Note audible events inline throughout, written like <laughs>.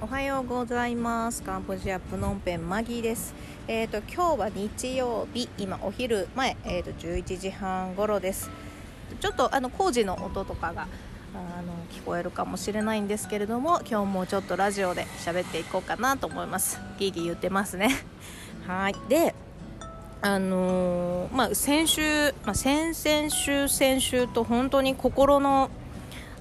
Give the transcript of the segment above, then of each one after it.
おはようございます。カンボジアプノンペンマギーです。えっ、ー、と今日は日曜日。今お昼前。えっ、ー、と11時半頃です。ちょっとあの工事の音とかがあの聞こえるかもしれないんですけれども今日もちょっとラジオで喋っていこうかなと思います。ギーギー言ってますね。<laughs> はい。であのー、まあ、先週、まあ、先々週先週と本当に心の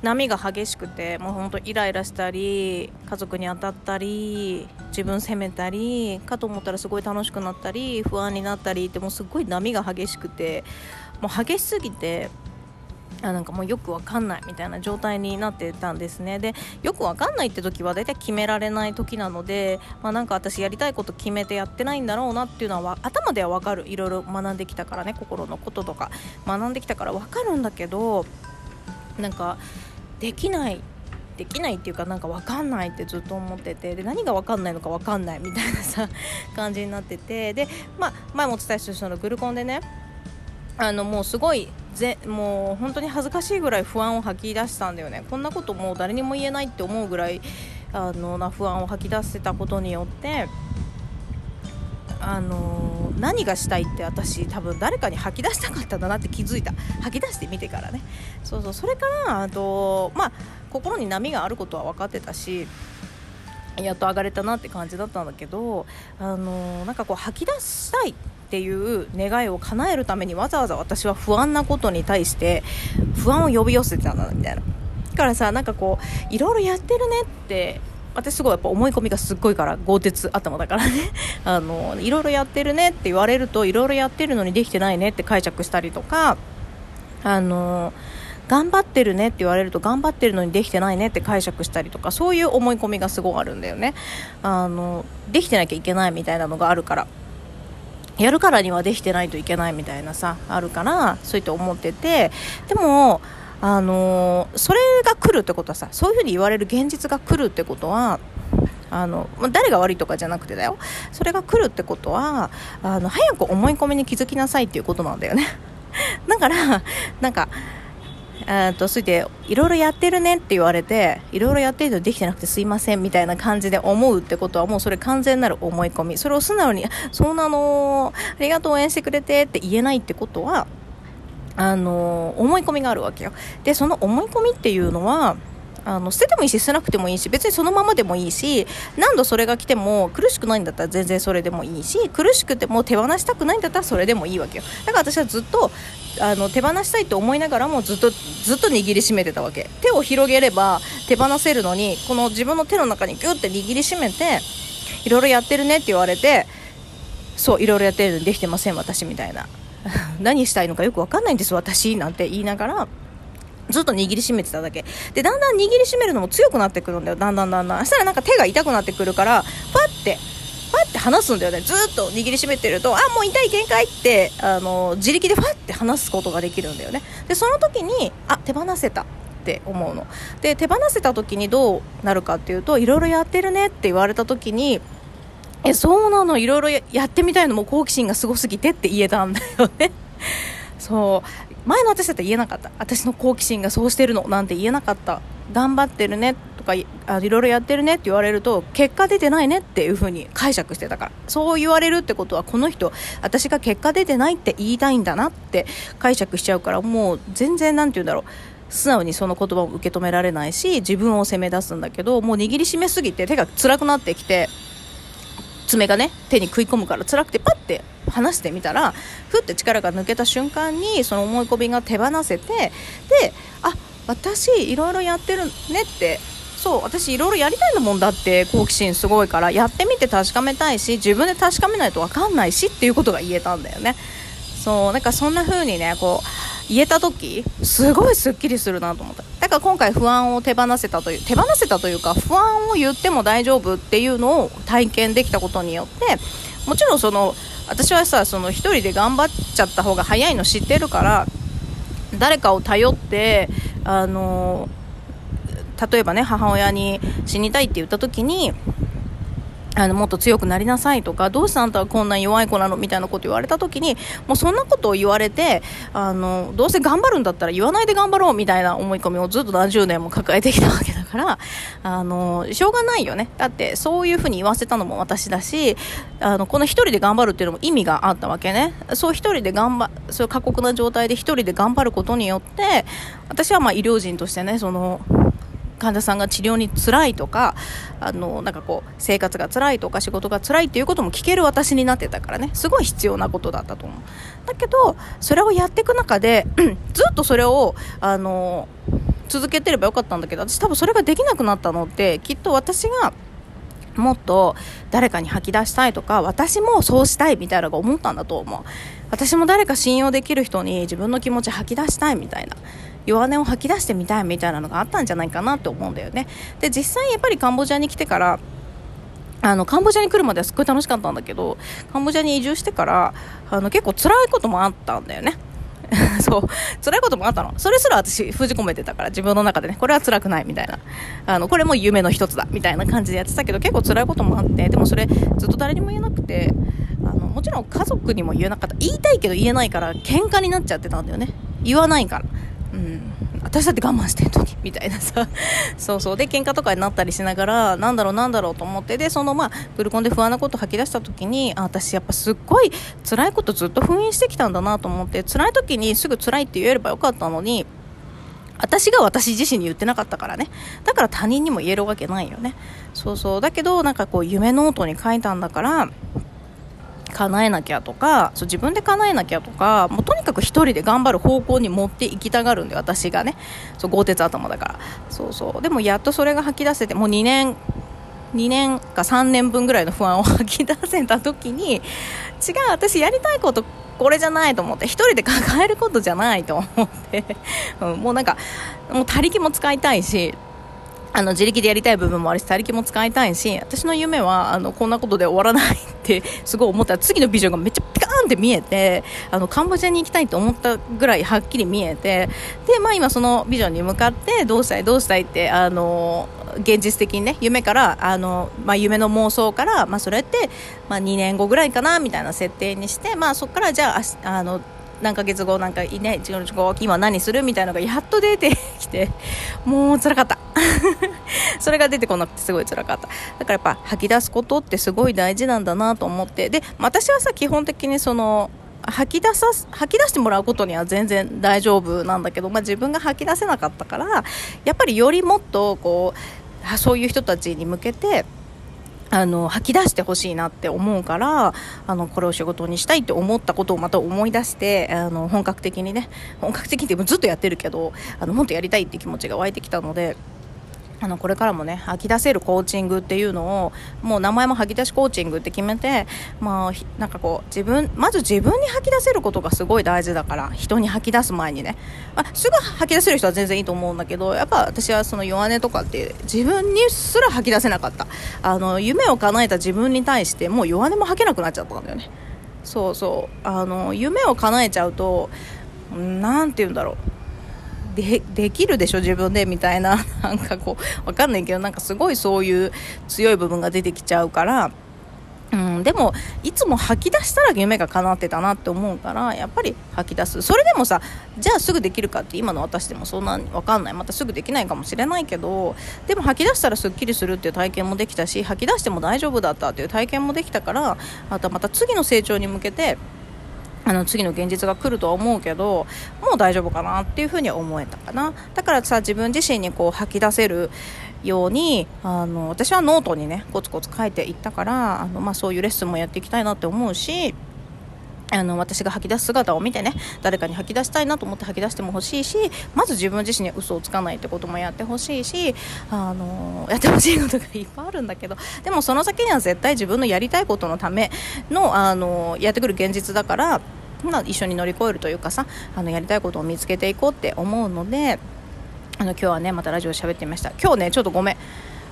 波が激しくてもうほんとイライラしたり家族に当たったり自分責めたりかと思ったらすごい楽しくなったり不安になったりってもうすごい波が激しくてもう激しすぎてあなんかもうよくわかんないみたいな状態になってたんですね。でよくわかんないって時は大体決められない時なので、まあ、なんか私やりたいこと決めてやってないんだろうなっていうのは頭ではわかる。いろいろ学んできたからね心のこととか。学んできたからわかるんだけどなんかできないできないっていうかなんか分かんないってずっと思っててで何が分かんないのか分かんないみたいなさ <laughs> 感じになっててで、まあ、前もお伝えしたそのグルコンでねあのもうすごいぜもう本当に恥ずかしいぐらい不安を吐き出したんだよね。こんなこともう誰にも言えないって思うぐらいあのな不安を吐き出せたことによってあのー、何がしたいって私多分誰かに吐き出したかったんだなって気づいた。吐き出してみてからね。そうそう。それからあとまあ心に波があることは分かってたしやっと上がれたなって感じだったんだけどあのー、なんかこう吐き出したいっていう願いを叶えるためにわざわざ私は不安なことに対して不安を呼び寄せてたんだみたいな。だからさなんかこういろいろやってるねって私すごいやっぱ思い込みがすっごいから豪鉄頭だからね。<laughs> あのいろいろやってるねって言われるといろいろやってるのにできてないねって解釈したりとかあの頑張ってるねって言われると頑張ってるのにできてないねって解釈したりとかそういう思い込みがすごいあるんだよね。あのできてなきゃいけないみたいなのがあるから。やるからにはできてないといけないみたいなさあるからそういって思ってて。でもあのそれが来るってことはさそういうふうに言われる現実が来るってことはあの誰が悪いとかじゃなくてだよ。それが来るってことはあの早く思い込みに気づきなさいっていうことなんだよね。<laughs> だからなんかえとそれでいろいろやってるねって言われていろいろやってるのできてなくてすいませんみたいな感じで思うってことはもうそれ完全なる思い込み。それを素直にそうなのありがとう応援してくれてって言えないってことはあの思い込みがあるわけよ。でその思い込みっていうのはあの捨ててもいいし捨てなくてもいいし別にそのままでもいいし何度それが来ても苦しくないんだったら全然それでもいいし苦しくても手放したくないんだったらそれでもいいわけよ。だから私はずっとあの手放したいと思いながらもずっとずっと握りしめてたわけ。手を広げれば手放せるのにこの自分の手の中にギュッて握りしめていろいろやってるねって言われてそういろいろやってるのにできてません私みたいな。<laughs> 何したいのかよく分かんないんです私なんて言いながらずっと握りしめてただけ。でだんだん握りしめるのも強くなってくるんだよ。だんだんだんだん。そしたらなんか手が痛くなってくるからパッてパッて離すんだよね。ずっと握りしめてるとあもう痛い限界ってあの自力でファッて離すことができるんだよね。でその時にあ手放せたって思うの。で手放せた時にどうなるかっていうといろいろやってるねって言われた時にえそうなの？いろいろやってみたいのも好奇心がすごすぎてって言えたんだよね。<laughs> そう。前の私だったら言えなかった。私の好奇心がそうしてるのなんて言えなかった。頑張ってるね。とかあいろいろやってるねって言われると結果出てないねっていう風に解釈してたから。そう言われるってことはこの人私が結果出てないって言いたいんだなって解釈しちゃうからもう全然何て言うんだろう。素直にその言葉を受け止められないし自分を責め出すんだけどもう握りしめすぎて手が辛くなってきて爪がね手に食い込むから辛くてパッて離してみたらふって力が抜けた瞬間にその思い込みが手放せてであ私いろいろやってるねってそう私いろいろやりたいんだもんだって好奇心すごいからやってみて確かめたいし自分で確かめないと分かんないしっていうことが言えたんだよね。そうなんかそんな風にねこう言えた時すごいすっきりするなと思った。だから今回不安を手放せたという手放せたというか不安を言っても大丈夫っていうのを体験できたことによってもちろんその私はさその1人で頑張っちゃった方が早いの知ってるから誰かを頼ってあの例えばね母親に死にたいって言った時にあのもっと強くなりなさいとかどうしてあんたはこんな弱い子なのみたいなこと言われた時にもうそんなことを言われてあのどうせ頑張るんだったら言わないで頑張ろうみたいな思い込みをずっと何十年も抱えてきたわけだからあのしょうがないよね。だってそういうふうに言わせたのも私だしあのこの1人で頑張るっていうのも意味があったわけね。そう1人で頑張そういう過酷な状態で1人で頑張ることによって私はまあ医療人としてねその患者さんが治療に辛いとかあのなんかこう生活が辛いとか仕事が辛いっていうことも聞ける私になってたからね。すごい必要なことだったと思う。だけどそれをやっていく中で <clears throat> ずっとそれをあの続けてればよかったんだけど私多分それができなくなったのってきっと私がもっと誰かに吐き出したいとか私もそうしたいみたいなのが思ったんだと思う。私も誰か信用できる人に自分の気持ち吐き出したいみたいな。弱音を吐き出してみたいみたいなのがあったんじゃないかなって思うんだよね。で実際やっぱりカンボジアに来てからあのカンボジアに来るまではすごい楽しかったんだけどカンボジアに移住してからあの結構辛いこともあったんだよね。<laughs> そう。辛いこともあったの。それすら私封じ込めてたから自分の中でね。これは辛くないみたいな。あのこれも夢の一つだみたいな感じでやってたけど結構辛いこともあってでもそれずっと誰にも言えなくてあのもちろん家族にも言えなかった。言いたいけど言えないから喧嘩になっちゃってたんだよね。言わないから。うん。私だって我慢してんのにみたいなさ。<laughs> そうそう。で喧嘩とかになったりしながらなんだろうなんだろうと思って。でそのまあブルコンで不安なこと吐き出した時にあ私やっぱすっごい辛いことずっと封印してきたんだなと思って。辛い時にすぐ辛いって言えればよかったのに私が私自身に言ってなかったからね。だから他人にも言えるわけないよね。そうそう。だけどなんかこう夢ノートに書いたんだから叶えなきゃとかそう自分で叶えなきゃとかもうとにかく1人で頑張る方向に持っていきたがるんで私がね。そう豪鉄頭だから。そうそう。でもやっとそれが吐き出せてもう2年2年か3年分ぐらいの不安を吐き出せた時に違う私やりたいことこれじゃないと思って1人で抱えることじゃないと思って、うん、もうなんかもう他力も使いたいしあの自力でやりたい部分もあるし他力も使いたいし私の夢はあのこんなことで終わらないって <laughs> すごい思ったら次のビジョンがめっちゃピカーンって見えてあのカンボジアに行きたいと思ったぐらいはっきり見えてで、まあ、今そのビジョンに向かってどうしたいどうしたいってあの現実的にね夢からあの、まあ、夢の妄想から、まあ、それって、まあ、2年後ぐらいかなみたいな設定にして、まあ、そこからじゃああの何ヶ月後なんかね今何する？みたいなのがやっと出てきてもう辛かった。<laughs> それが出てこなくてすごい辛かっただからやっぱ吐き出すことってすごい大事なんだなと思ってで私はさ基本的にその吐き出さ吐き出してもらうことには全然大丈夫なんだけど、まあ、自分が吐き出せなかったからやっぱりよりもっとこうそういう人たちに向けてあの吐き出してほしいなって思うからあのこれを仕事にしたいって思ったことをまた思い出してあの本格的にね本格的ってずっとやってるけどあのもっとやりたいって気持ちが湧いてきたので。あのこれからもね吐き出せるコーチングっていうのをもう名前も吐き出しコーチングって決めて、まあ、なんかこう自分まず自分に吐き出せることがすごい大事だから人に吐き出す前にね。あすぐ吐き出せる人は全然いいと思うんだけどやっぱ私はその弱音とかって自分にすら吐き出せなかった。あの夢を叶えた自分に対してもう弱音も吐けなくなっちゃったんだよね。そうそう。あの夢を叶えちゃうと何て言うんだろう。でできるでしょ自分でみたいな <laughs> なんかこうわかんないけどなんかすごいそういう強い部分が出てきちゃうからうん、でもいつも吐き出したら夢が叶ってたなって思うからやっぱり吐き出す。それでもさじゃあすぐできるかって今の私でもそんなに分かんない。またすぐできないかもしれないけどでも吐き出したらすっきりするっていう体験もできたし吐き出しても大丈夫だったっていう体験もできたからまたまた次の成長に向けてあの次の現実が来るとは思うけどもう大丈夫かなっていうふうに思えたかな。だからさ自分自身にこう吐き出せるようにあの私はノートにねコツコツ書いていったからあの、まあ、そういうレッスンもやっていきたいなって思うしあの私が吐き出す姿を見てね誰かに吐き出したいなと思って吐き出してもほしいしまず自分自身に嘘をつかないってこともやってほしいしあのやってほしいことがいっぱいあるんだけどでもその先には絶対自分のやりたいことのためのあのやってくる現実だからまあ、一緒に乗り越えるというかさあのやりたいことを見つけていこうって思うのであの今日はねまたラジオ喋ってみました。今日ねちょっとごめん。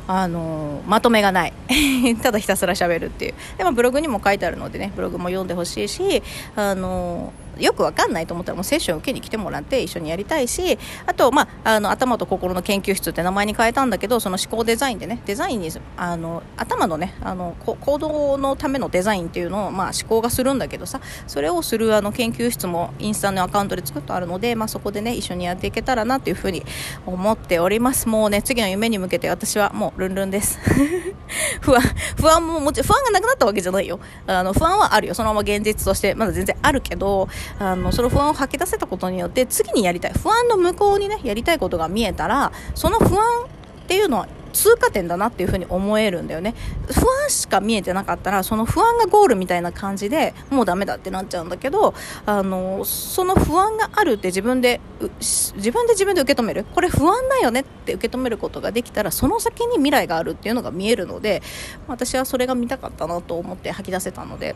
あのまとめがない。<laughs> ただひたすら喋るっていう。でもブログにも書いてあるのでねブログも読んでほしいしあのよくわかんないと思ったらもうセッション受けに来てもらって一緒にやりたいしあと、まあ、あの頭と心の研究室って名前に変えたんだけどその思考デザインでねデザインにあの頭のねあの行動のためのデザインっていうのを、まあ、思考がするんだけどさそれをするあの研究室もインスタのアカウントで作ってあるので、まあ、そこでね一緒にやっていけたらなというふうに思っております。もうね次の夢に向けて私はもうルンルンです。<laughs> 不安不安ももちろん不安がなくなったわけじゃないよ。あの不安はあるよ。そのまま現実としてまだ全然あるけどあのその不安を吐き出せたことによって次にやりたい不安の向こうにねやりたいことが見えたらその不安っていうのは通過点だなっていうふに思えるんだよね不安しか見えてなかったらその不安がゴールみたいな感じでもうダメだってなっちゃうんだけどあのその不安があるって自分で自分で自分で受け止めるこれ不安だよねって受け止めることができたらその先に未来があるっていうのが見えるので私はそれが見たかったなと思って吐き出せたので。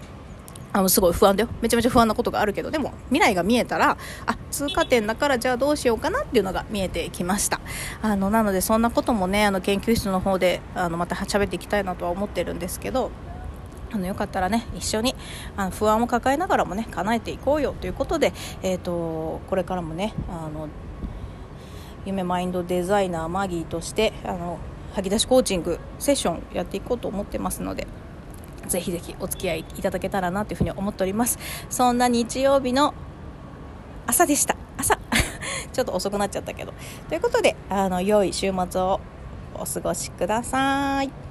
あのすごい不安だよ。めちゃめちゃ不安なことがあるけどでも未来が見えたらあ通過点だからじゃあどうしようかなっていうのが見えてきました。あのなのでそんなこともねあの研究室の方であのまた喋っていきたいなとは思ってるんですけどあのよかったらね一緒にあの不安を抱えながらもね叶えていこうよということで、えーと、これからもねあの夢マインドデザイナーマギーとしてあの吐き出しコーチングセッションやっていこうと思ってますのでぜひぜひお付き合いいただけたらなというふうに思っております。そんな日曜日の朝でした。朝。<laughs> ちょっと遅くなっちゃったけど。ということであの良い週末をお過ごしください。